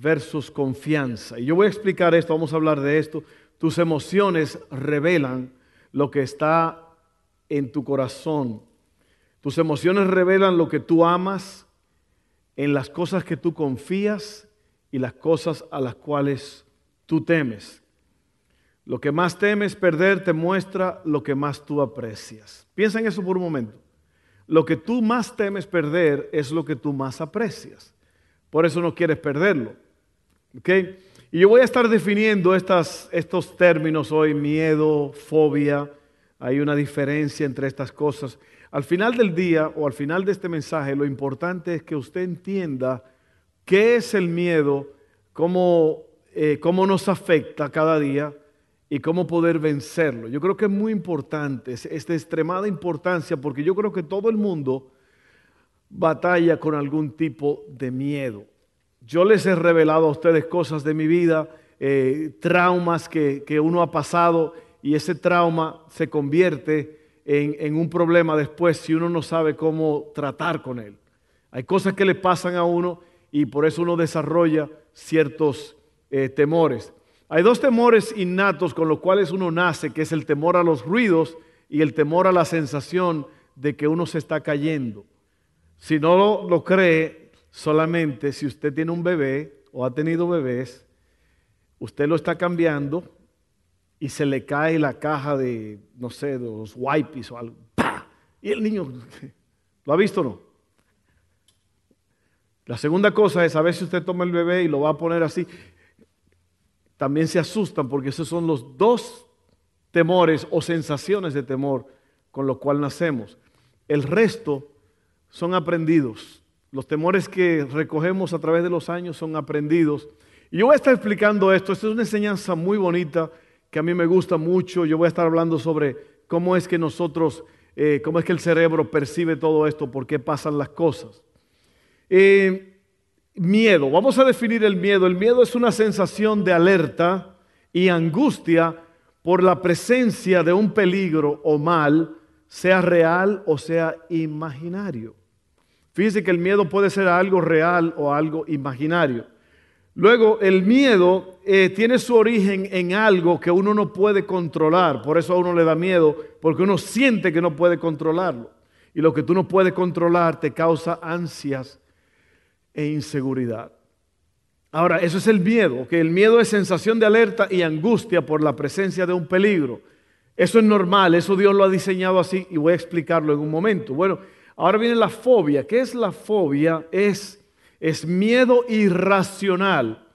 versus confianza. Y yo voy a explicar esto, vamos a hablar de esto. Tus emociones revelan lo que está en tu corazón. Tus emociones revelan lo que tú amas, en las cosas que tú confías y las cosas a las cuales tú temes. Lo que más temes perder te muestra lo que más tú aprecias. Piensa en eso por un momento. Lo que tú más temes perder es lo que tú más aprecias. Por eso no quieres perderlo. Y yo voy a estar definiendo estas, estos términos hoy, miedo, fobia. Hay una diferencia entre estas cosas. Al final del día o al final de este mensaje, lo importante es que usted entienda qué es el miedo, cómo, eh, cómo nos afecta cada día y cómo poder vencerlo. Yo creo que es muy importante, es de extremada importancia, porque yo creo que todo el mundo batalla con algún tipo de miedo. Yo les he revelado a ustedes cosas de mi vida, eh, traumas que, uno ha pasado y ese trauma se convierte en, un problema después si uno no sabe cómo tratar con él. Hay cosas que le pasan a uno y por eso uno desarrolla ciertos eh, temores. Hay dos temores innatos con los cuales uno nace, que es el temor a los ruidos y el temor a la sensación de que uno se está cayendo. Si no lo, cree, solamente si usted tiene un bebé o ha tenido bebés, usted lo está cambiando y se le cae la caja de, no sé, de los wipes o algo. Y el niño, ¿lo ha visto o no? La segunda cosa es, a ver si usted toma el bebé y lo va a poner así. También se asustan porque esos son los dos temores o sensaciones de temor con los cuales nacemos. El resto son aprendidos. Los temores que recogemos a través de los años son aprendidos. Y yo voy a estar explicando esto. Esta es una enseñanza muy bonita que a mí me gusta mucho. Yo voy a estar hablando sobre cómo es que nosotros, eh, cómo es que el cerebro percibe todo esto, por qué pasan las cosas. Eh, miedo. Vamos a definir el miedo. El miedo es una sensación de alerta y angustia por la presencia de un peligro o mal, sea real o sea imaginario. Fíjese que el miedo puede ser algo real o algo imaginario. Luego, el miedo eh, tiene su origen en algo que uno no puede controlar. Por eso a uno le da miedo, porque uno siente que no puede controlarlo. Y lo que tú no puedes controlar te causa ansias e inseguridad. Ahora, eso es el miedo, que el miedo es sensación de alerta y angustia por la presencia de un peligro. Eso es normal, eso Dios lo ha diseñado así y voy a explicarlo en un momento. Bueno, Ahora viene la fobia. ¿Qué es la fobia? Es, es miedo irracional,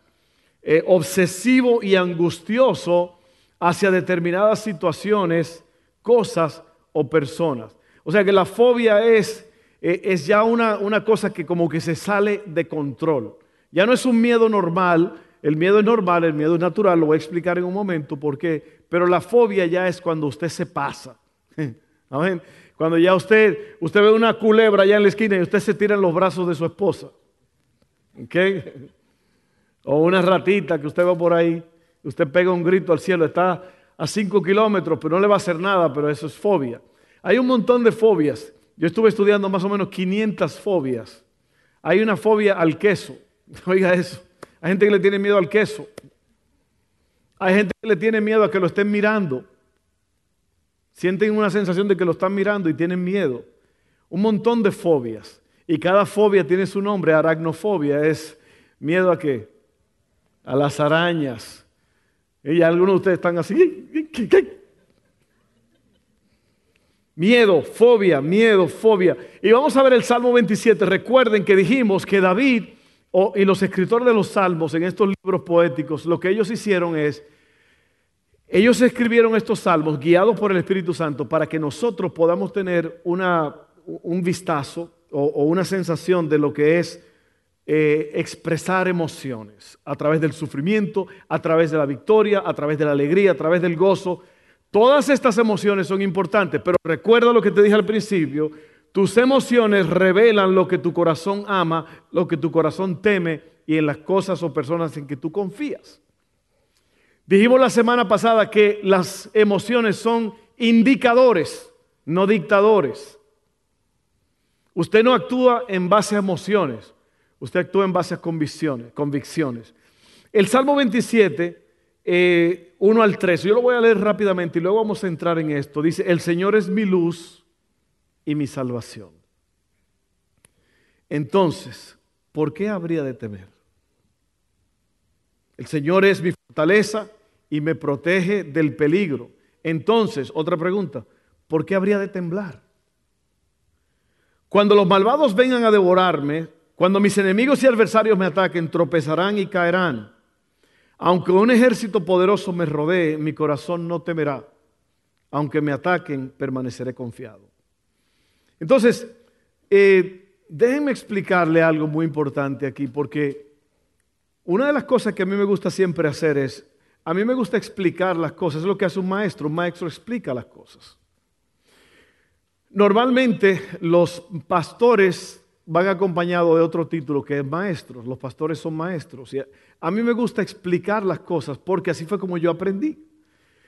eh, obsesivo y angustioso hacia determinadas situaciones, cosas o personas. O sea que la fobia es, eh, es ya una, una cosa que como que se sale de control. Ya no es un miedo normal, el miedo es normal, el miedo es natural, lo voy a explicar en un momento por qué, pero la fobia ya es cuando usted se pasa. Cuando ya usted, usted ve una culebra allá en la esquina y usted se tira en los brazos de su esposa. ¿Ok? O una ratita que usted va por ahí, usted pega un grito al cielo, está a 5 kilómetros, pero no le va a hacer nada, pero eso es fobia. Hay un montón de fobias. Yo estuve estudiando más o menos 500 fobias. Hay una fobia al queso. Oiga eso. Hay gente que le tiene miedo al queso. Hay gente que le tiene miedo a que lo estén mirando. Sienten una sensación de que lo están mirando y tienen miedo. Un montón de fobias. Y cada fobia tiene su nombre. Aracnofobia es miedo a qué? A las arañas. Y algunos de ustedes están así. Miedo, fobia, miedo, fobia. Y vamos a ver el Salmo 27. Recuerden que dijimos que David y los escritores de los salmos en estos libros poéticos, lo que ellos hicieron es ellos escribieron estos salmos guiados por el Espíritu Santo para que nosotros podamos tener una, un vistazo o, una sensación de lo que es eh, expresar emociones a través del sufrimiento, a través de la victoria, a través de la alegría, a través del gozo. Todas estas emociones son importantes, pero recuerda lo que te dije al principio, tus emociones revelan lo que tu corazón ama, lo que tu corazón teme y en las cosas o personas en que tú confías. Dijimos la semana pasada que las emociones son indicadores, no dictadores. Usted no actúa en base a emociones, usted actúa en base a convicciones. El Salmo 27, 1 eh, al 3, yo lo voy a leer rápidamente y luego vamos a entrar en esto. Dice, el Señor es mi luz y mi salvación. Entonces, ¿por qué habría de temer? El Señor es mi fortaleza y me protege del peligro. Entonces, otra pregunta, ¿por qué habría de temblar? Cuando los malvados vengan a devorarme, cuando mis enemigos y adversarios me ataquen, tropezarán y caerán. Aunque un ejército poderoso me rodee, mi corazón no temerá. Aunque me ataquen, permaneceré confiado. Entonces, eh, déjenme explicarle algo muy importante aquí, porque una de las cosas que a mí me gusta siempre hacer es, a mí me gusta explicar las cosas, es lo que hace un maestro, un maestro explica las cosas. Normalmente los pastores van acompañados de otro título que es maestros, los pastores son maestros. A mí me gusta explicar las cosas porque así fue como yo aprendí.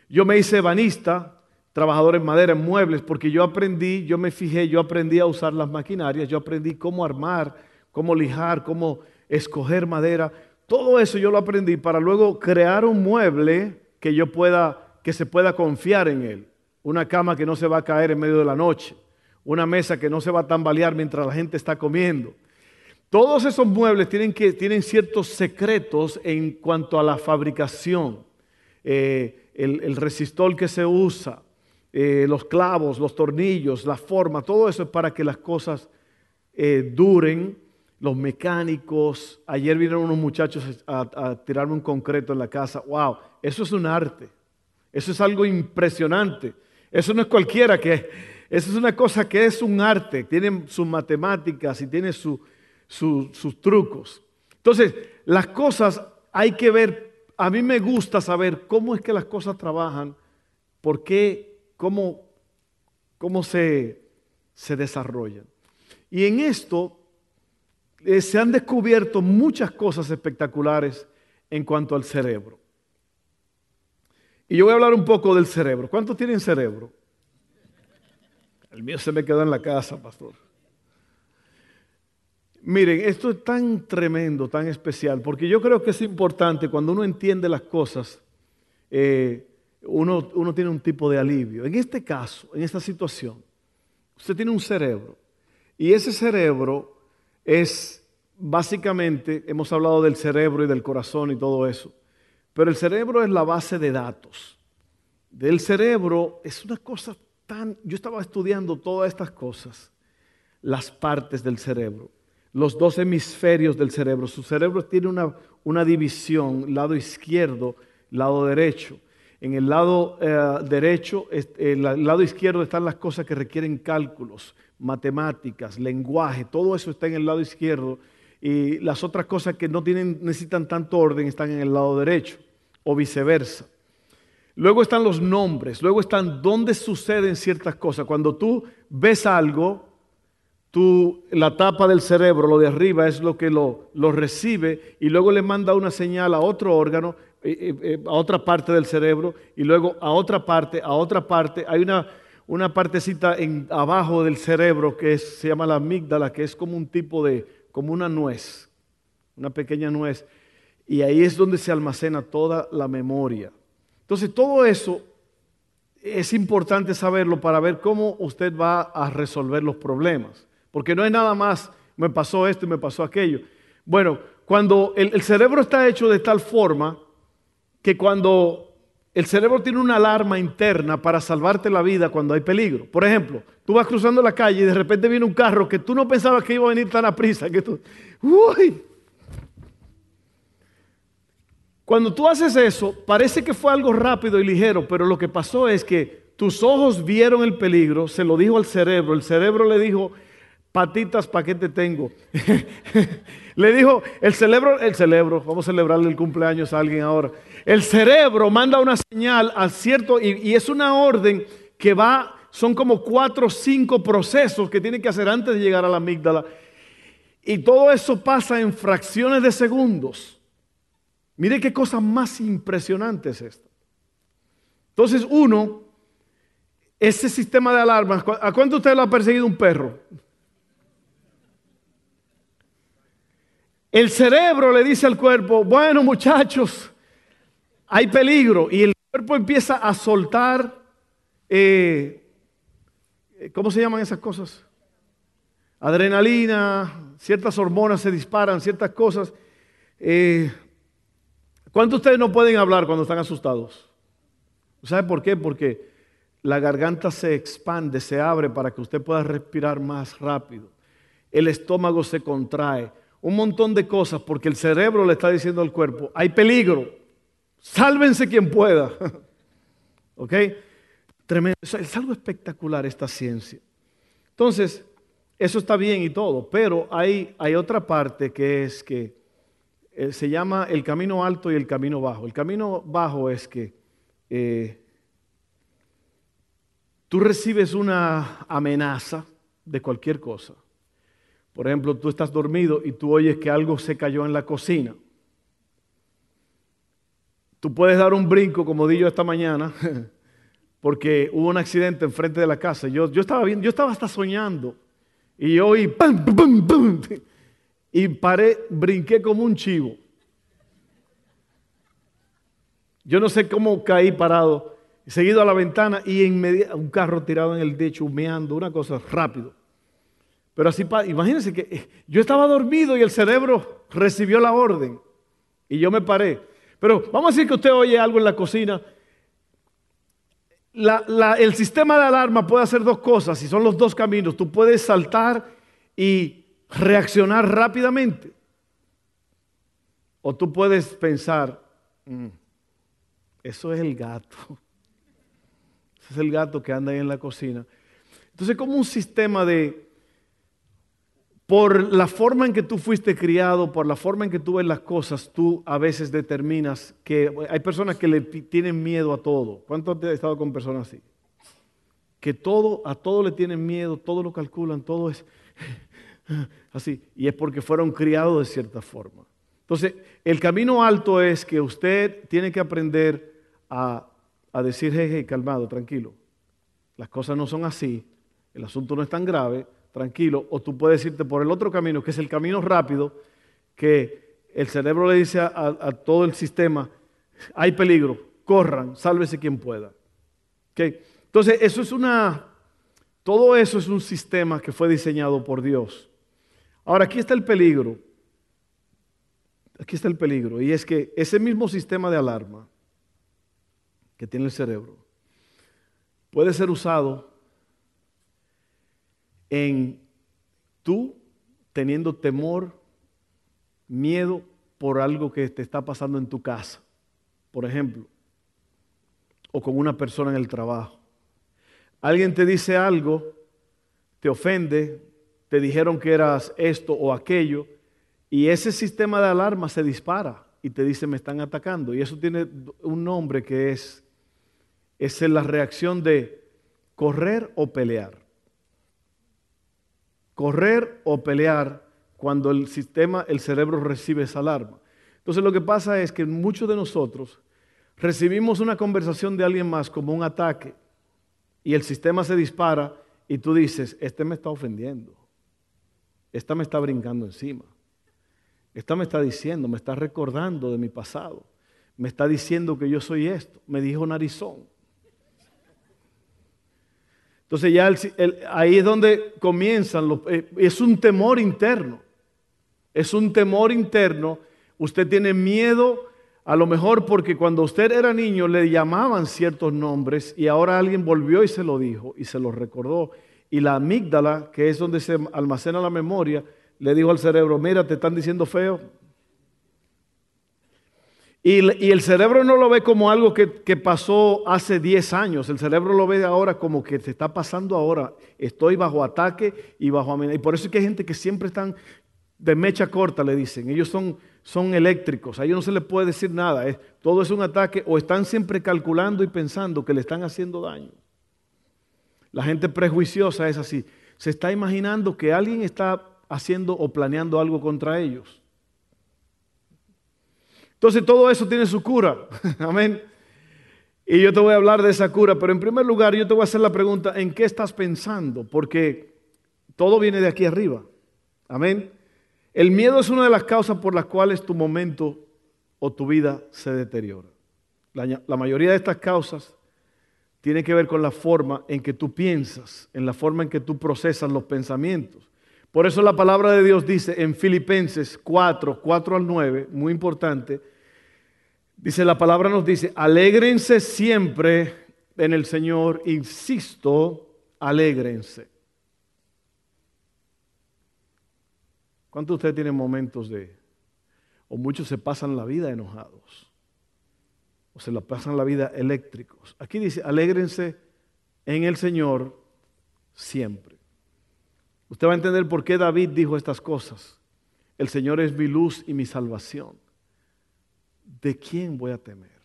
Yo me hice banista, trabajador en madera, en muebles, porque yo aprendí, yo me fijé, yo aprendí a usar las maquinarias, yo aprendí cómo armar, cómo lijar, cómo escoger madera. Todo eso yo lo aprendí para luego crear un mueble que yo pueda, que se pueda confiar en él. Una cama que no se va a caer en medio de la noche. Una mesa que no se va a tambalear mientras la gente está comiendo. Todos esos muebles tienen, que, tienen ciertos secretos en cuanto a la fabricación. Eh, el, resistor que se usa, eh, los clavos, los tornillos, la forma, todo eso es para que las cosas eh, duren los mecánicos. Ayer vinieron unos muchachos a, tirarme un concreto en la casa. ¡Wow! Eso es un arte. Eso es algo impresionante. Eso no es cualquiera que... Eso es una cosa que es un arte. Tiene sus matemáticas y tiene sus trucos. Entonces, las cosas hay que ver. A mí me gusta saber cómo es que las cosas trabajan, por qué, cómo, cómo se, se desarrollan. Y en esto eh, se han descubierto muchas cosas espectaculares en cuanto al cerebro. Y yo voy a hablar un poco del cerebro. ¿Cuántos tienen cerebro? El mío se me quedó en la casa, pastor. Miren, esto es tan tremendo, tan especial, porque yo creo que es importante cuando uno entiende las cosas, eh, uno, uno tiene un tipo de alivio. En este caso, en esta situación, usted tiene un cerebro y ese cerebro es básicamente, hemos hablado del cerebro y del corazón y todo eso, pero el cerebro es la base de datos. Del cerebro es una cosa tan, yo estaba estudiando todas estas cosas, las partes del cerebro, los dos hemisferios del cerebro. Su cerebro tiene una, una división, lado izquierdo, lado derecho. En el lado eh, derecho, el lado izquierdo están las cosas que requieren cálculos, matemáticas, lenguaje, todo eso está en el lado izquierdo y las otras cosas que no tienen, necesitan tanto orden están en el lado derecho o viceversa. Luego están los nombres, luego están dónde suceden ciertas cosas. Cuando tú ves algo, tú, la tapa del cerebro, lo de arriba, es lo que lo, lo recibe y luego le manda una señal a otro órgano, a otra parte del cerebro y luego a otra parte, a otra parte. Hay una, una partecita en, abajo del cerebro que se llama la amígdala, que es como un tipo de, como una nuez, una pequeña nuez. Y ahí es donde se almacena toda la memoria. Entonces todo eso es importante saberlo para ver cómo usted va a resolver los problemas. Porque no es nada más, me pasó esto y me pasó aquello. Bueno, cuando el cerebro está hecho de tal forma que cuando el cerebro tiene una alarma interna para salvarte la vida cuando hay peligro. Por ejemplo, tú vas cruzando la calle y de repente viene un carro que tú no pensabas que iba a venir tan a prisa, que tú, uy. Cuando tú haces eso, parece que fue algo rápido y ligero, pero lo que pasó es que tus ojos vieron el peligro, se lo dijo al cerebro, el cerebro le dijo, patitas, ¿para qué te tengo? Le dijo, el cerebro, el cerebro, vamos a celebrarle el cumpleaños a alguien ahora. El cerebro manda una señal a cierto, y, es una orden que va, son como cuatro o cinco procesos que tiene que hacer antes de llegar a la amígdala. Y todo eso pasa en fracciones de segundos. Mire qué cosa más impresionante es esta. Entonces, uno, ese sistema de alarmas, ¿a cuánto usted lo ha perseguido un perro? El cerebro le dice al cuerpo, bueno muchachos, hay peligro. Y el cuerpo empieza a soltar, eh, ¿cómo se llaman esas cosas? Adrenalina, ciertas hormonas se disparan, ciertas cosas. Eh, ¿Cuántos de ustedes no pueden hablar cuando están asustados? ¿Sabe por qué? Porque la garganta se expande, se abre para que usted pueda respirar más rápido. El estómago se contrae. Un montón de cosas porque el cerebro le está diciendo al cuerpo, hay peligro, sálvense quien pueda. ¿Ok? Tremendo. Es algo espectacular esta ciencia. Entonces, eso está bien y todo, pero hay, hay otra parte que es que eh, se llama el camino alto y el camino bajo. El camino bajo es que eh, tú recibes una amenaza de cualquier cosa. Por ejemplo, tú estás dormido y tú oyes que algo se cayó en la cocina. Tú puedes dar un brinco, como di yo esta mañana, porque hubo un accidente enfrente de la casa. Yo, yo, estaba, bien, yo estaba hasta soñando y yo oí ¡pum, pum, pum! y paré, brinqué como un chivo. Yo no sé cómo caí parado, seguido a la ventana y en medio, un carro tirado en el techo, humeando, una cosa rápido. Pero así, imagínense que eh, yo estaba dormido y el cerebro recibió la orden y yo me paré. Pero vamos a decir que usted oye algo en la cocina. el sistema de alarma puede hacer dos cosas y son los dos caminos. Tú puedes saltar y reaccionar rápidamente. O tú puedes pensar, mm, eso es el gato. Ese es el gato que anda ahí en la cocina. Entonces, como un sistema de, por la forma en que tú fuiste criado, por la forma en que tú ves las cosas, tú a veces determinas que hay personas que le tienen miedo a todo. ¿Cuántos han estado con personas así? Que todo, a todo le tienen miedo, todo lo calculan, todo es así. Y es porque fueron criados de cierta forma. Entonces, el camino alto es que usted tiene que aprender a, decir, jeje, calmado, tranquilo. Las cosas no son así, el asunto no es tan grave, tranquilo. O tú puedes irte por el otro camino, que es el camino rápido, que el cerebro le dice a, todo el sistema, hay peligro, corran, sálvese quien pueda. Entonces, eso es una, todo eso es un sistema que fue diseñado por Dios. Ahora, aquí está el peligro. Aquí está el peligro. Y es que ese mismo sistema de alarma que tiene el cerebro puede ser usado en tú teniendo temor, miedo por algo que te está pasando en tu casa, por ejemplo, o con una persona en el trabajo. Alguien te dice algo, te ofende, te dijeron que eras esto o aquello, y ese sistema de alarma se dispara y te dice me están atacando. Y eso tiene un nombre que es es la reacción de correr o pelear. Correr o pelear cuando el sistema, el cerebro recibe esa alarma. Entonces lo que pasa es que muchos de nosotros recibimos una conversación de alguien más como un ataque y el sistema se dispara y tú dices, este me está ofendiendo, esta me está brincando encima, esta me está diciendo, me está recordando de mi pasado, me está diciendo que yo soy esto, me dijo narizón. Entonces ya ahí es donde comienzan, los, eh, es un temor interno, es un temor interno, usted tiene miedo a lo mejor porque cuando usted era niño le llamaban ciertos nombres y ahora alguien volvió y se lo dijo y se lo recordó. Y la amígdala, que es donde se almacena la memoria, le dijo al cerebro, mira, te están diciendo feo. Y, el cerebro no lo ve como algo que, pasó hace 10 años, el cerebro lo ve ahora como que se está pasando ahora. Estoy bajo ataque y bajo amenaza. Y por eso es que hay gente que siempre están de mecha corta, le dicen. Ellos son, son eléctricos, a ellos no se les puede decir nada. todo es un ataque o están siempre calculando y pensando que le están haciendo daño. La gente prejuiciosa es así. Se está imaginando que alguien está haciendo o planeando algo contra ellos. Entonces todo eso tiene su cura. Amén. Y yo te voy a hablar de esa cura, pero en primer lugar yo te voy a hacer la pregunta, ¿en qué estás pensando? Porque todo viene de aquí arriba. Amén. El miedo es una de las causas por las cuales tu momento o tu vida se deteriora. La, la mayoría de estas causas tiene que ver con la forma en que tú piensas, en la forma en que tú procesas los pensamientos. Por eso la palabra de Dios dice en Filipenses 4, 4 al 9, muy importante, dice la palabra nos dice, alégrense siempre en el Señor, insisto, alégrense. ¿Cuántos de ustedes tienen momentos de, o muchos se pasan la vida enojados, o se la pasan la vida eléctricos? Aquí dice, alégrense en el Señor siempre. Usted va a entender por qué David dijo estas cosas. El Señor es mi luz y mi salvación. ¿De quién voy a temer?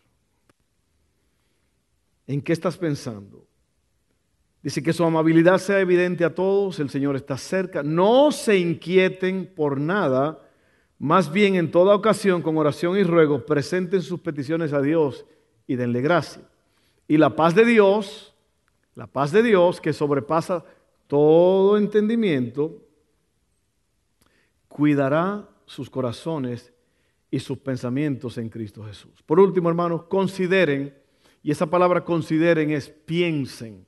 ¿En qué estás pensando? Dice que su amabilidad sea evidente a todos, el Señor está cerca. No se inquieten por nada, más bien en toda ocasión, con oración y ruego, presenten sus peticiones a Dios y denle gracia. Y la paz de Dios, la paz de Dios que sobrepasa todo entendimiento, cuidará sus corazones y sus pensamientos en Cristo Jesús. Por último, hermanos, consideren, y esa palabra consideren es piensen,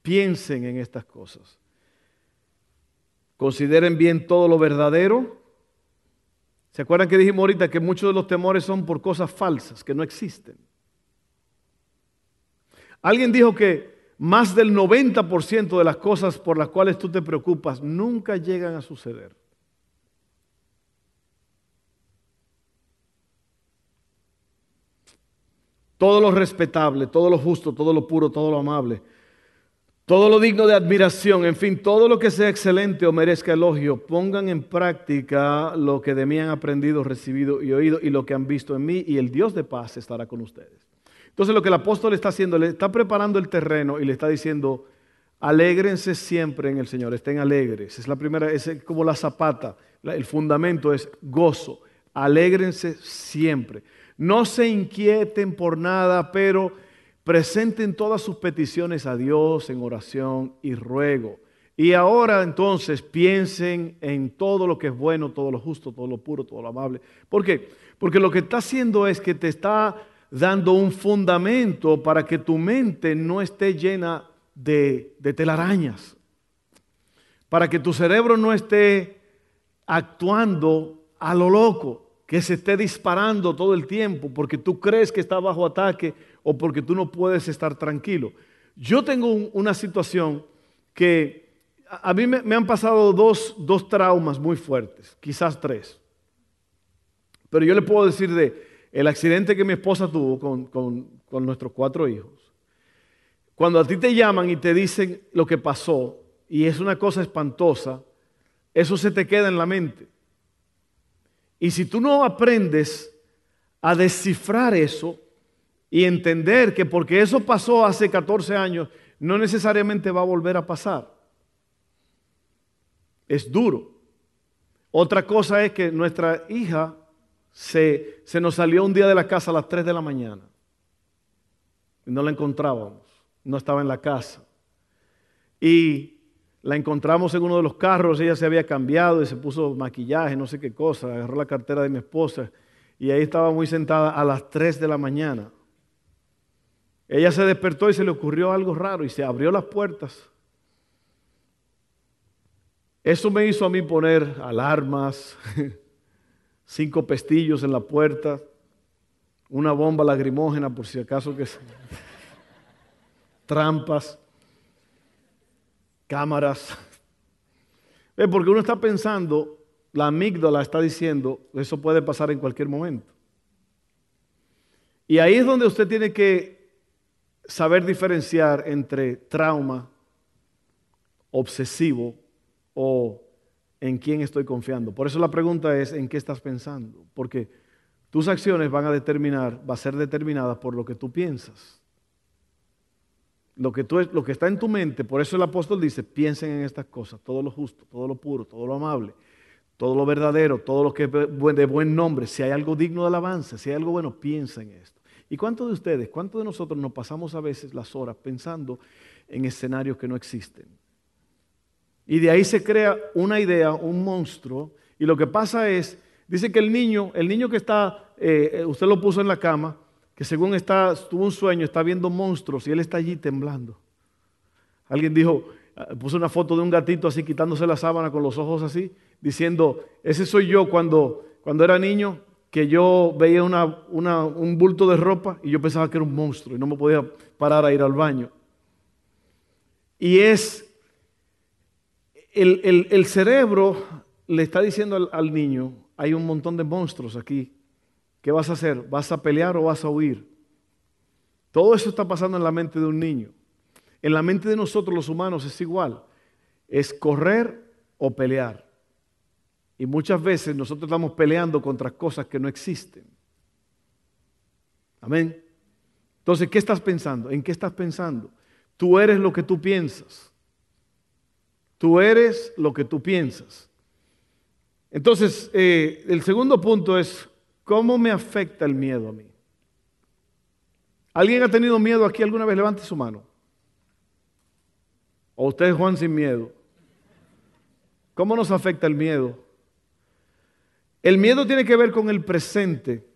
piensen en estas cosas. Consideren bien todo lo verdadero. ¿Se acuerdan que dijimos ahorita que muchos de los temores son por cosas falsas, que no existen? Alguien dijo que más del 90% de las cosas por las cuales tú te preocupas nunca llegan a suceder. Todo lo respetable, todo lo justo, todo lo puro, todo lo amable, todo lo digno de admiración, en fin, todo lo que sea excelente o merezca elogio, pongan en práctica lo que de mí han aprendido, recibido y oído y lo que han visto en mí y el Dios de paz estará con ustedes. Entonces lo que el apóstol está haciendo, le está preparando el terreno y le está diciendo, alégrense siempre en el Señor, estén alegres. Es la primera, es como la zapata, el fundamento es gozo, alégrense siempre. No se inquieten por nada, pero presenten todas sus peticiones a Dios en oración y ruego. Y ahora entonces piensen en todo lo que es bueno, todo lo justo, todo lo puro, todo lo amable. ¿Por qué? Porque lo que está haciendo es que te está dando un fundamento para que tu mente no esté llena de, telarañas, para que tu cerebro no esté actuando a lo loco, que se esté disparando todo el tiempo porque tú crees que está bajo ataque o porque tú no puedes estar tranquilo. Yo tengo una situación que a mí me, han pasado dos, dos traumas muy fuertes, quizás tres. Pero yo le puedo decir de, el accidente que mi esposa tuvo con, nuestros cuatro hijos, cuando a ti te llaman y te dicen lo que pasó, y es una cosa espantosa, eso se te queda en la mente. Y si tú no aprendes a descifrar eso y entender que porque eso pasó hace 14 años, no necesariamente va a volver a pasar. Es duro. Otra cosa es que nuestra hija se, nos salió un día de la casa a las 3 de la mañana. Y no la encontrábamos. No estaba en la casa. Y la encontramos en uno de los carros. Ella se había cambiado y se puso maquillaje, no sé qué cosa. Agarró la cartera de mi esposa. Y ahí estaba muy sentada a las 3 de la mañana. Ella se despertó y se le ocurrió algo raro y se abrió las puertas. Eso me hizo a mí poner alarmas, cinco pestillos en la puerta, una bomba lagrimógena por si acaso que es trampas, cámaras. Porque uno está pensando, la amígdala está diciendo, eso puede pasar en cualquier momento. Y ahí es donde usted tiene que saber diferenciar entre trauma, obsesivo o en quién estoy confiando. Por eso la pregunta es, ¿en qué estás pensando? Porque tus acciones van a determinar, va a ser determinadas por lo que tú piensas. Lo que, lo que está en tu mente, por eso el apóstol dice, piensen en estas cosas, todo lo justo, todo lo puro, todo lo amable, todo lo verdadero, todo lo que es de buen nombre, si hay algo digno de alabanza, si hay algo bueno, piensa en esto. ¿Y cuántos de ustedes, cuántos de nosotros nos pasamos a veces las horas pensando en escenarios que no existen? Y de ahí se crea una idea, un monstruo, y lo que pasa es, dice que el niño, el niño que está, eh, usted lo puso en la cama, que según está, tuvo un sueño, está viendo monstruos y él está allí temblando. Alguien dijo, ah, puso una foto de un gatito así quitándose la sábana con los ojos así, diciendo, ese soy yo cuando, cuando era niño, que yo veía un bulto de ropa y yo pensaba que era un monstruo y no me podía parar a ir al baño. Y es el, cerebro le está diciendo al, al, niño, hay un montón de monstruos aquí. ¿Qué vas a hacer? ¿Vas a pelear o vas a huir? Todo eso está pasando en la mente de un niño. En la mente de nosotros los humanos es igual. Es correr o pelear. Y muchas veces nosotros estamos peleando contra cosas que no existen. Amén. Entonces, ¿qué estás pensando? ¿En qué estás pensando? Tú eres lo que tú piensas. Tú eres lo que tú piensas. Entonces, eh, el segundo punto es, ¿cómo me afecta el miedo a mí? ¿Alguien ha tenido miedo aquí alguna vez? Levante su mano. ¿O usted es Juan sin miedo? ¿Cómo nos afecta el miedo? El miedo tiene que ver con el presente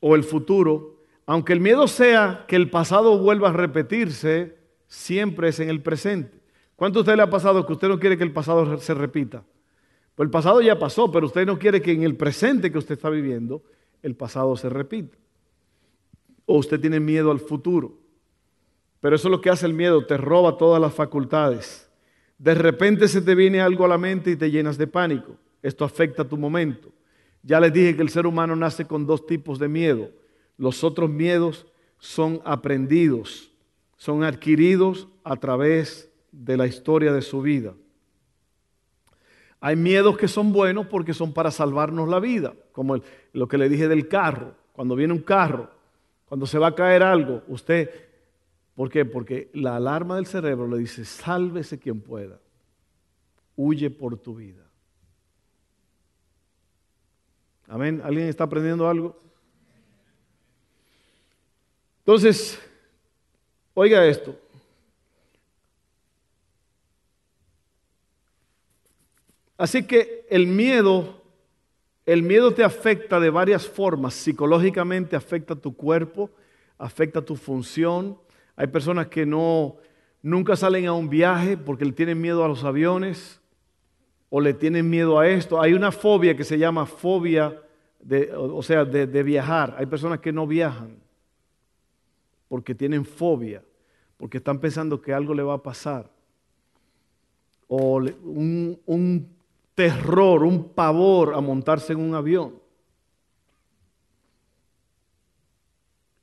o el futuro. Aunque el miedo sea que el pasado vuelva a repetirse, siempre es en el presente. ¿Cuánto a usted le ha pasado que usted no quiere que el pasado se repita? Pues el pasado ya pasó, pero usted no quiere que en el presente que usted está viviendo el pasado se repita. O usted tiene miedo al futuro. Pero eso es lo que hace el miedo, te roba todas las facultades. De repente se te viene algo a la mente y te llenas de pánico. Esto afecta tu momento. Ya les dije que el ser humano nace con dos tipos de miedo. Los otros miedos son aprendidos, son adquiridos a través de la historia de su vida. Hay miedos que son buenos porque son para salvarnos la vida, como lo que le dije del carro. Cuando viene un carro, cuando se va a caer algo, usted, ¿por qué? Porque la alarma del cerebro le dice, sálvese quien pueda, huye por tu vida. Amén. ¿Alguien está aprendiendo algo? Entonces, oiga esto. Así que el miedo, el miedo te afecta de varias formas. Psicológicamente afecta tu cuerpo, afecta tu función. Hay personas que no nunca salen a un viaje porque le tienen miedo a los aviones o le tienen miedo a esto. Hay una fobia que se llama fobia, de, o sea, de, viajar. Hay personas que no viajan porque tienen fobia, porque están pensando que algo le va a pasar. O un terror, un pavor a montarse en un avión.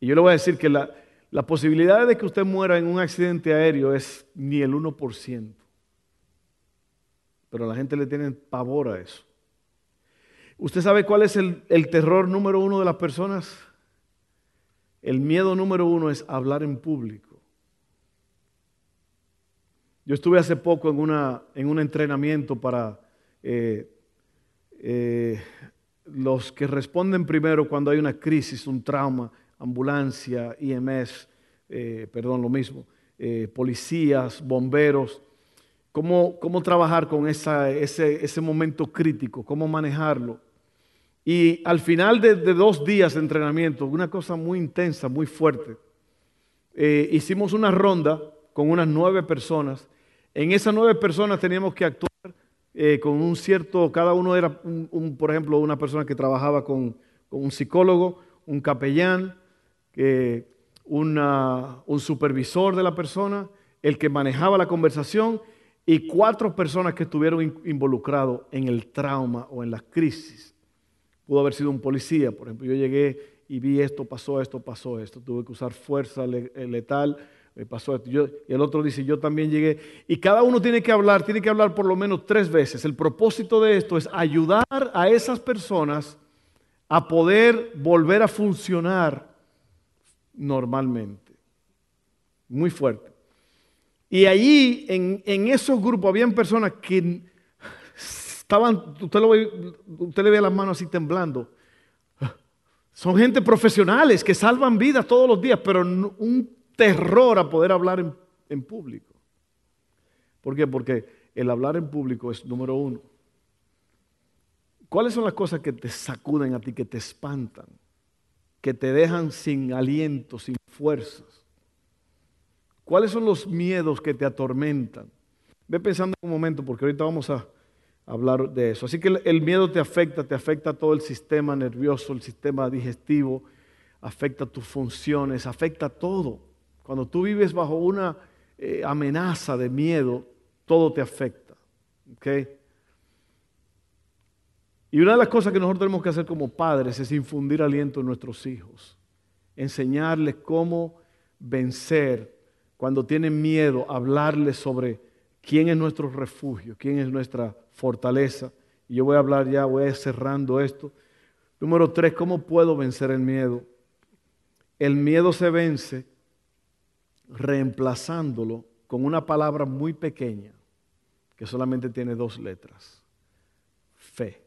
Y yo le voy a decir que la, posibilidad de que usted muera en un accidente aéreo es ni el 1%. Pero la gente le tiene pavor a eso. ¿Usted sabe cuál es el, el terror número uno de las personas? El miedo número uno es hablar en público. Yo estuve hace poco en, una, en un entrenamiento para eh, eh, los que responden primero cuando hay una crisis, un trauma, ambulancia, IMS, eh, perdón, lo mismo, policías, bomberos, cómo, cómo trabajar con ese, ese, momento crítico, cómo manejarlo. Y al final de, dos días de entrenamiento, una cosa muy intensa, muy fuerte, hicimos una ronda con unas nueve personas. En esas nueve personas teníamos que actuar eh, con un cierto, cada uno era, un, por ejemplo, una persona que trabajaba con, un psicólogo, un capellán, un supervisor de la persona, el que manejaba la conversación y cuatro personas que estuvieron involucrados en el trauma o en la crisis. Pudo haber sido un policía, por ejemplo, yo llegué y vi esto, pasó esto, pasó esto. Tuve que usar fuerza eh, letal, me pasó esto. Yo, y el otro dice, yo también llegué. Y cada uno tiene que hablar, tiene que hablar por lo menos tres veces. El propósito de esto es ayudar a esas personas a poder volver a funcionar normalmente. Muy fuerte. Y allí, en, en esos grupos, habían personas que estaban, usted, lo ve, usted le ve las manos así temblando. Son gente profesionales que salvan vidas todos los días, pero un terror a poder hablar en, público. ¿Por qué? Porque el hablar en público es número uno. ¿Cuáles son las cosas que te sacuden a ti, que te espantan, que te dejan sin aliento, sin fuerzas? ¿Cuáles son los miedos que te atormentan? Ve pensando un momento, porque ahorita vamos a hablar de eso. Así que el, miedo te afecta, te afecta todo el sistema nervioso, el sistema digestivo, afecta tus funciones, afecta todo. Cuando tú vives bajo una eh, amenaza de miedo, todo te afecta. Y una de las cosas que nosotros tenemos que hacer como padres es infundir aliento en nuestros hijos, enseñarles cómo vencer cuando tienen miedo, hablarles sobre quién es nuestro refugio, quién es nuestra fortaleza. Y yo voy a hablar ya, voy a ir cerrando esto. Número tres, ¿cómo puedo vencer el miedo? El miedo se vence reemplazándolo con una palabra muy pequeña que solamente tiene dos letras. Fe.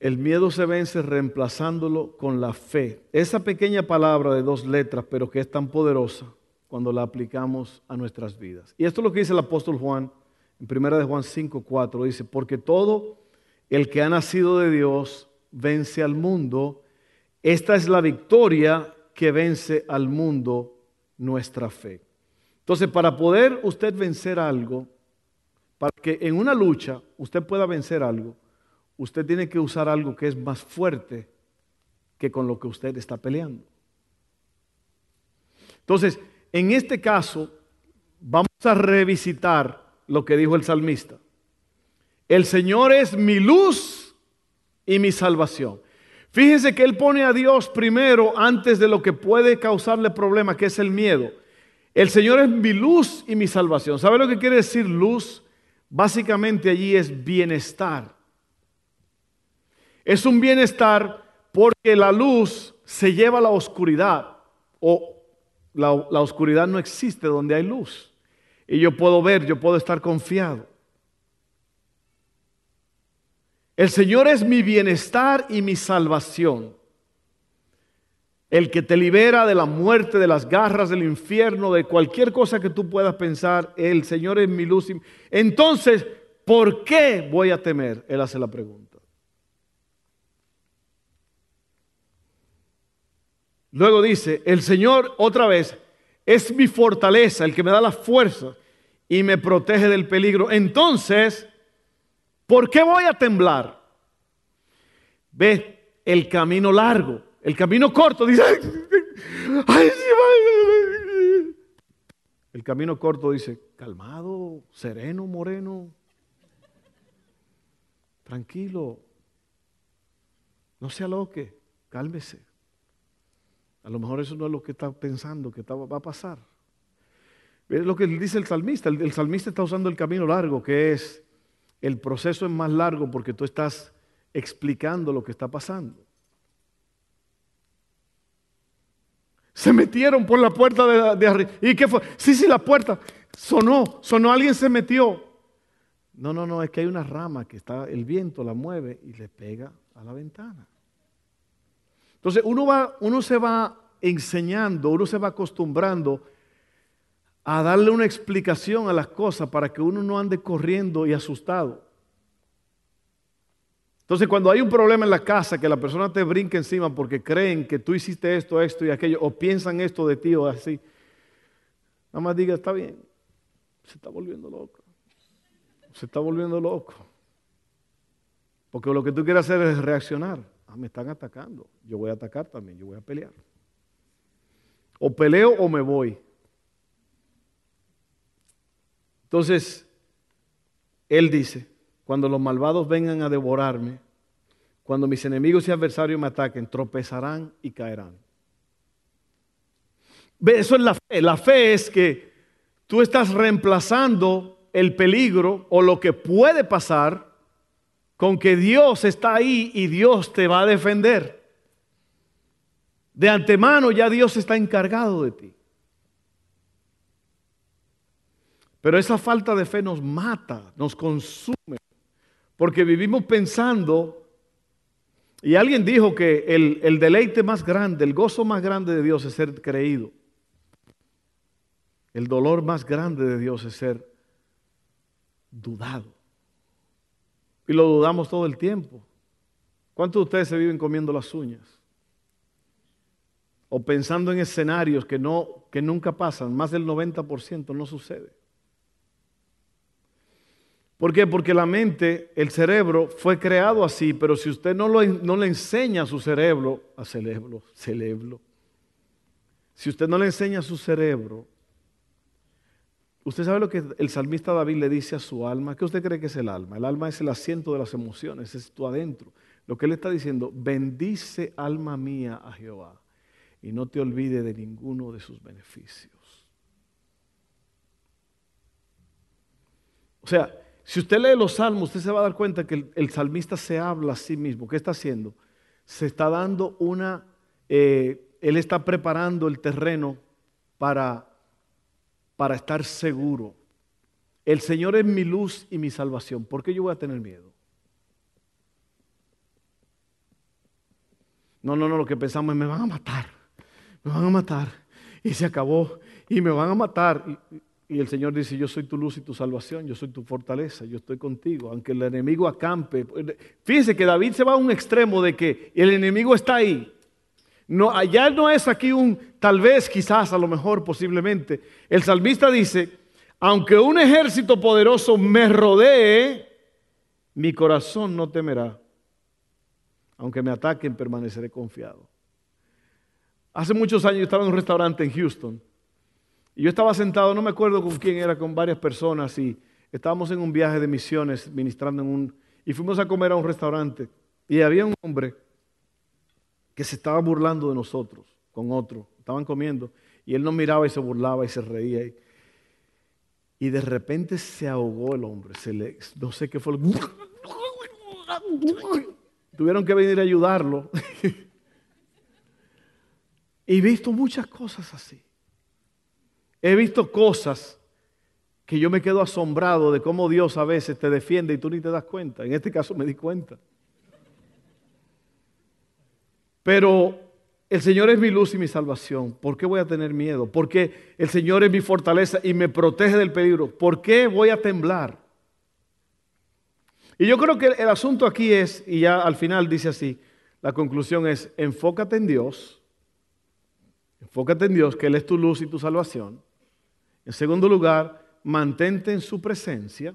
El miedo se vence reemplazándolo con la fe. Esa pequeña palabra de dos letras, pero que es tan poderosa, cuando la aplicamos a nuestras vidas. Y esto es lo que dice el apóstol Juan en 1 de Juan 5, 4. Dice, porque todo el que ha nacido de Dios vence al mundo. Esta es la victoria que vence al mundo, nuestra fe. Entonces, para poder usted vencer algo, para que en una lucha usted pueda vencer algo, usted tiene que usar algo que es más fuerte que con lo que usted está peleando. Entonces, en este caso, vamos a revisitar lo que dijo el salmista. El Señor es mi luz y mi salvación. Fíjense que Él pone a Dios primero antes de lo que puede causarle problema, que es el miedo. El Señor es mi luz y mi salvación. ¿Sabe lo que quiere decir luz? Básicamente allí es bienestar. Es un bienestar porque la luz se lleva a la oscuridad o la, oscuridad no existe donde hay luz. Y yo puedo ver, yo puedo estar confiado. El Señor es mi bienestar y mi salvación. El que te libera de la muerte, de las garras del infierno, de cualquier cosa que tú puedas pensar, el Señor es mi luz. Entonces, ¿por qué voy a temer? Él hace la pregunta. Luego dice, el Señor otra vez es mi fortaleza, el que me da la fuerza y me protege del peligro. Entonces, ¿por qué voy a temblar? Ve el camino largo, el camino corto, dice, el camino corto dice, calmado, sereno, moreno, tranquilo, no se aloque, cálmese. A lo mejor eso no es lo que está pensando que va a pasar. Es lo que dice el salmista. El, salmista está usando el camino largo, que es el proceso es más largo porque tú estás explicando lo que está pasando. Se metieron por la puerta de, arriba. ¿Y qué fue? Sí, sí, la puerta sonó, sonó, alguien se metió. No, no, no, es que hay una rama que está, el viento la mueve y le pega a la ventana. Entonces uno, va, uno se va enseñando, uno se va acostumbrando a darle una explicación a las cosas para que uno no ande corriendo y asustado. Entonces, cuando hay un problema en la casa, que la persona te brinca encima porque creen que tú hiciste esto, esto y aquello, o piensan esto de ti o así, nada más diga, está bien, se está volviendo loco. Se está volviendo loco. Porque lo que tú quieres hacer es reaccionar. Ah, me están atacando. Yo voy a atacar también, yo voy a pelear. O peleo o me voy. Entonces, él dice, cuando los malvados vengan a devorarme, Cuando mis enemigos y adversarios me ataquen, tropezarán y caerán. Eso es la fe. La fe es que tú estás reemplazando el peligro o lo que puede pasar con que Dios está ahí y Dios te va a defender. De antemano ya Dios está encargado de ti. Pero esa falta de fe nos mata, nos consume, porque vivimos pensando, y alguien dijo que el, el deleite más grande, el gozo más grande de Dios es ser creído. El dolor más grande de Dios es ser dudado. Y lo dudamos todo el tiempo. ¿Cuántos de ustedes se viven comiendo las uñas? O pensando en escenarios que, no, que nunca pasan, más del 90% no sucede. ¿Por qué? Porque la mente, el cerebro fue creado así, pero si usted no, lo, no le enseña a su cerebro, a cerebro, cerebro, si usted no le enseña a su cerebro Usted sabe lo que el salmista David le dice a su alma. ¿Qué usted cree que es el alma? El alma es el asiento de las emociones, es tu adentro. Lo que él está diciendo, bendice alma mía a Jehová y no te olvide de ninguno de sus beneficios. O sea, si usted lee los salmos, usted se va a dar cuenta que el, salmista se habla a sí mismo. ¿Qué está haciendo? Se está dando una, eh, él está preparando el terreno para para estar seguro. El Señor es mi luz y mi salvación. ¿Por qué yo voy a tener miedo? No, no, no, lo que pensamos es me van a matar, me van a matar. Y se acabó, y me van a matar. Y, el Señor dice, yo soy tu luz y tu salvación, yo soy tu fortaleza, yo estoy contigo, aunque el enemigo acampe. Fíjense que David se va a un extremo de que el enemigo está ahí, no, allá no es aquí un tal vez, quizás, a lo mejor, posiblemente. El salmista dice, aunque un ejército poderoso me rodee, mi corazón no temerá. Aunque me ataquen, permaneceré confiado. Hace muchos años yo estaba en un restaurante en Houston y yo estaba sentado, no me acuerdo con quién era, con varias personas y estábamos en un viaje de misiones ministrando en un... y fuimos a comer a un restaurante y había un hombre que se estaba burlando de nosotros con otro. Estaban comiendo y él nos miraba y se burlaba y se reía. Y, de repente se ahogó el hombre. No sé qué fue. Tuvieron que venir a ayudarlo. y he visto muchas cosas así. He visto cosas que yo me quedo asombrado de cómo Dios a veces te defiende y tú ni te das cuenta. En este caso me di cuenta. Pero el Señor es mi luz y mi salvación. ¿Por qué voy a tener miedo? Porque el Señor es mi fortaleza y me protege del peligro. ¿Por qué voy a temblar? Y yo creo que el asunto aquí es, y ya al final dice así, la conclusión es, enfócate en Dios, enfócate en Dios, que Él es tu luz y tu salvación. En segundo lugar, mantente en su presencia.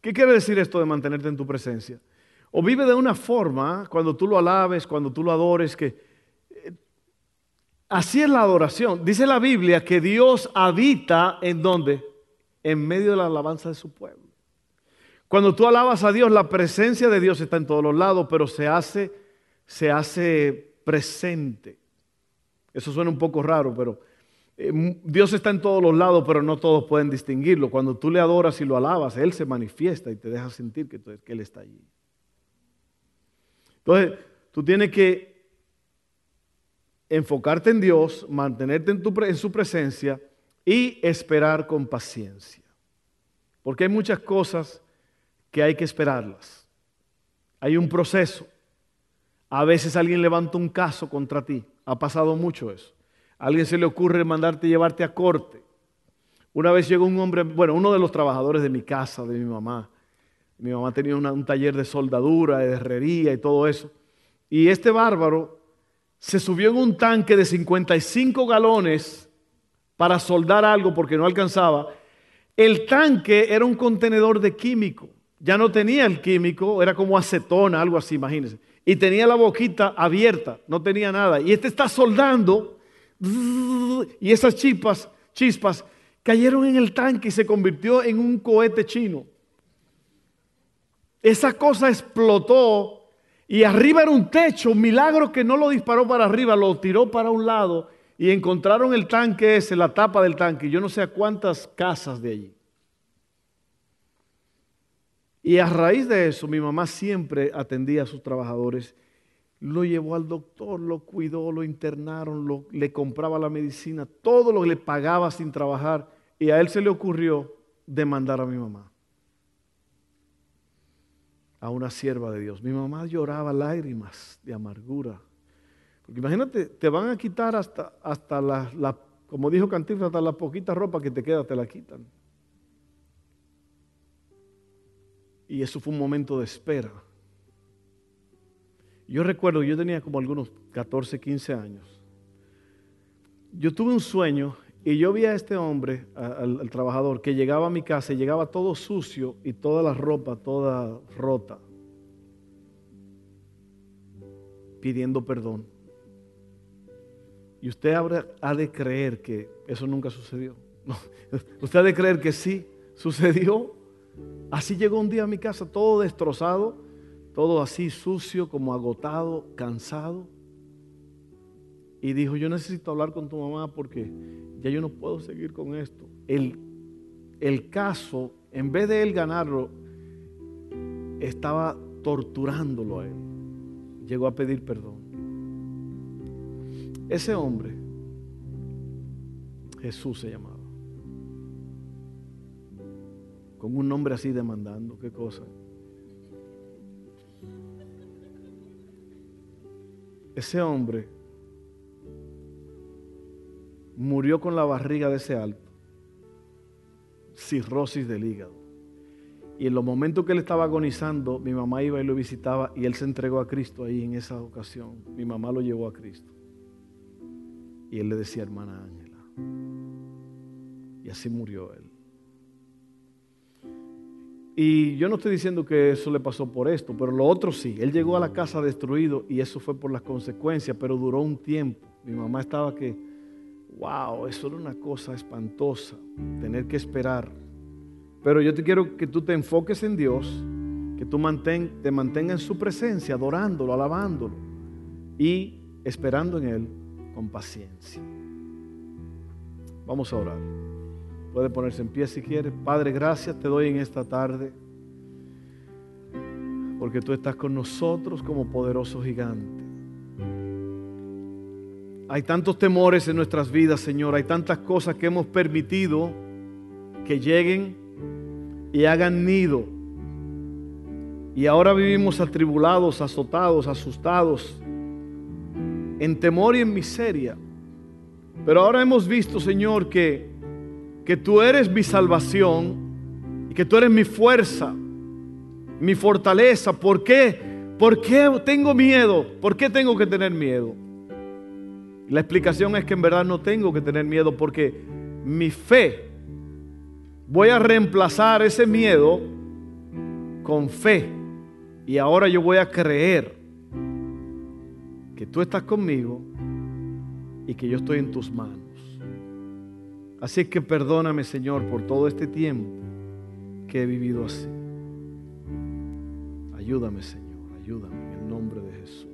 ¿Qué quiere decir esto de mantenerte en tu presencia? O vive de una forma, cuando tú lo alabes, cuando tú lo adores, que eh, así es la adoración. Dice la Biblia que Dios habita en donde? En medio de la alabanza de su pueblo. Cuando tú alabas a Dios, la presencia de Dios está en todos los lados, pero se hace, se hace presente. Eso suena un poco raro, pero eh, Dios está en todos los lados, pero no todos pueden distinguirlo. Cuando tú le adoras y lo alabas, Él se manifiesta y te deja sentir que, Él está allí. Entonces, tú tienes que enfocarte en Dios, mantenerte en, en su presencia y esperar con paciencia. Porque hay muchas cosas que hay que esperarlas. Hay un proceso. A veces alguien levanta un caso contra ti. Ha pasado mucho eso. Alguien se le ocurre mandarte llevarte a corte. Una vez llegó un hombre, bueno, uno de los trabajadores de mi casa, de mi mamá, mi mamá tenía un taller de soldadura, de herrería y todo eso. Y este bárbaro se subió en un tanque de 55 galones para soldar algo porque no alcanzaba. El tanque era un contenedor de químico. Ya no tenía el químico, era como acetona, algo así, imagínense. Y tenía la boquita abierta, no tenía nada. Y este está soldando y esas chispas, chispas cayeron en el tanque y se convirtió en un cohete chino. esa cosa explotó y arriba era un techo, un milagro que no lo disparó para arriba, lo tiró para un lado y encontraron el tanque ese, la tapa del tanque, yo no sé a cuántas casas de allí. Y a raíz de eso, mi mamá siempre atendía a sus trabajadores. Lo llevó al doctor, lo cuidó, lo internaron, lo, le compraba la medicina, todo lo que le pagaba sin trabajar. Y a él se le ocurrió demandar a mi mamá. A una sierva de Dios. Mi mamá lloraba lágrimas de amargura. Porque imagínate, te van a quitar hasta, hasta la, como dijo Cantinflas, hasta la poquita ropa que te queda, te la quitan. Y eso fue un momento de espera. Yo recuerdo, yo tenía como algunos 14, 15 años. Yo tuve un sueño y yo vi a este hombre, al, trabajador, que llegaba a mi casa y llegaba todo sucio y toda la ropa toda rota, pidiendo perdón. Y usted ha de creer que eso nunca sucedió. usted ha de creer que sí, sucedió. Así llegó un día a mi casa todo destrozado, todo así sucio, como agotado, cansado. Y dijo, yo necesito hablar con tu mamá porque ya yo no puedo seguir con esto. El, el caso, en vez de él ganarlo, estaba torturándolo a él. Llegó a pedir perdón. Ese hombre, Jesús se llamaba. con un nombre así demandando, qué cosa. Ese hombre murió con la barriga de ese alto, cirrosis del hígado. Y en los momentos que él estaba agonizando, mi mamá iba y lo visitaba y él se entregó a Cristo ahí en esa ocasión. Mi mamá lo llevó a Cristo. Y él le decía, hermana Ángela. Y así murió él. Y yo no estoy diciendo que eso le pasó por esto, pero lo otro sí. Él llegó a la casa destruido y eso fue por las consecuencias, pero duró un tiempo. Mi mamá estaba que, wow, eso era una cosa espantosa, tener que esperar. Pero yo te quiero que tú te enfoques en Dios, que tú te mantengas en su presencia, adorándolo, alabándolo y esperando en Él con paciencia. Vamos a orar. Puede ponerse en pie si quiere. Padre, gracias te doy en esta tarde. Porque tú estás con nosotros como poderoso gigante. Hay tantos temores en nuestras vidas, Señor. Hay tantas cosas que hemos permitido que lleguen y hagan nido. Y ahora vivimos atribulados, azotados, asustados, en temor y en miseria. Pero ahora hemos visto, Señor, que que tú eres mi salvación y que tú eres mi fuerza, mi fortaleza. ¿Por qué? ¿Por qué tengo miedo? ¿Por qué tengo que tener miedo? La explicación es que en verdad no tengo que tener miedo porque mi fe, voy a reemplazar ese miedo con fe. Y ahora yo voy a creer que tú estás conmigo y que yo estoy en tus manos. Así que perdóname, Señor, por todo este tiempo que he vivido así. Ayúdame, Señor, ayúdame en el nombre de Jesús.